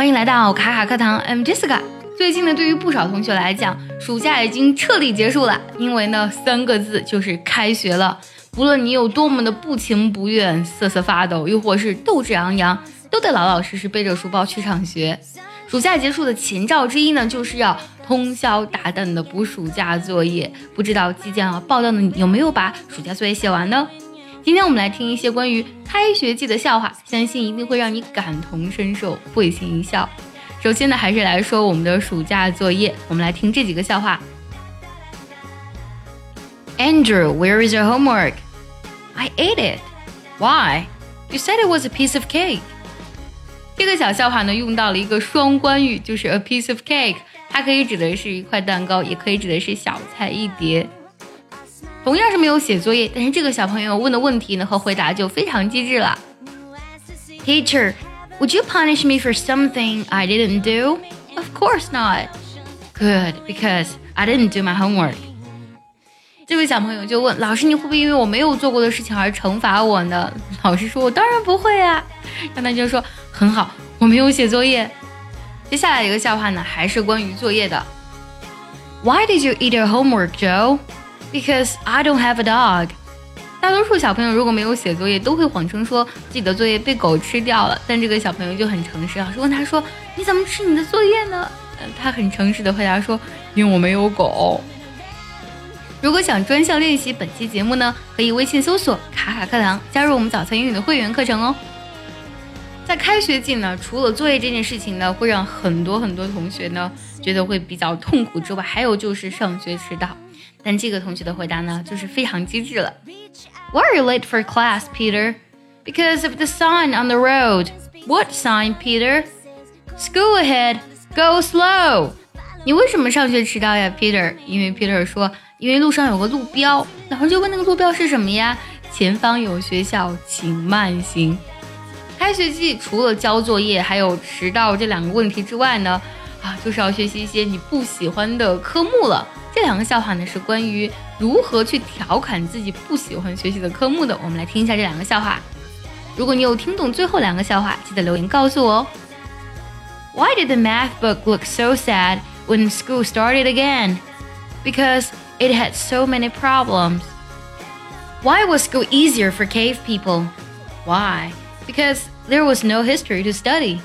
欢迎来到卡卡课堂，I'm Jessica。最近呢，对于不少同学来讲，暑假已经彻底结束了，因为呢，三个字就是开学了。无论你有多么的不情不愿、瑟瑟发抖，又或是斗志昂扬，都得老老实实背着书包去上学。暑假结束的前兆之一呢，就是要通宵达旦的补暑假作业。不知道即将要报道的你有没有把暑假作业写完呢？今天我们来听一些关于开学季的笑话，相信一定会让你感同身受，会心一笑。首先呢，还是来说我们的暑假作业。我们来听这几个笑话。Andrew, where is your homework? I ate it. Why? You said it was a piece of cake. 这个小笑话呢，用到了一个双关语，就是 a piece of cake，它可以指的是一块蛋糕，也可以指的是小菜一碟。同样是没有写作业，但是这个小朋友问的问题呢和回答就非常机智了。Teacher, would you punish me for something I didn't do? Of course not. Good, because I didn't do my homework. 这位小朋友就问老师：“你会不会因为我没有做过的事情而惩罚我呢？”老师说：“我当然不会啊。”让他就说：“很好，我没有写作业。”接下来一个笑话呢，还是关于作业的。Why did you eat your homework, Joe? Because I don't have a dog。大多数小朋友如果没有写作业，都会谎称说自己的作业被狗吃掉了。但这个小朋友就很诚实，老师问他说：“你怎么吃你的作业呢？”他很诚实的回答说：“因为我没有狗。”如果想专项练习本期节目呢，可以微信搜索“卡卡课堂”，加入我们早餐英语的会员课程哦。在开学季呢，除了作业这件事情呢，会让很多很多同学呢觉得会比较痛苦之外，还有就是上学迟到。但这个同学的回答呢，就是非常机智了。Why are you late for class, Peter? Because of the sign on the road. What sign, Peter? School ahead. Go slow. 你为什么上学迟到呀，Peter？因为 Peter 说，因为路上有个路标。老师就问那个路标是什么呀？前方有学校，请慢行。开学季除了交作业，还有迟到这两个问题之外呢，啊，就是要学习一些你不喜欢的科目了。这两个笑话呢是关于如何去调侃自己不喜欢学习的科目的。我们来听一下这两个笑话。如果你有听懂最后两个笑话，记得留言告诉我哦。Why did the math book look so sad when school started again? Because it had so many problems. Why was school easier for cave people? Why? Because there was no history to study.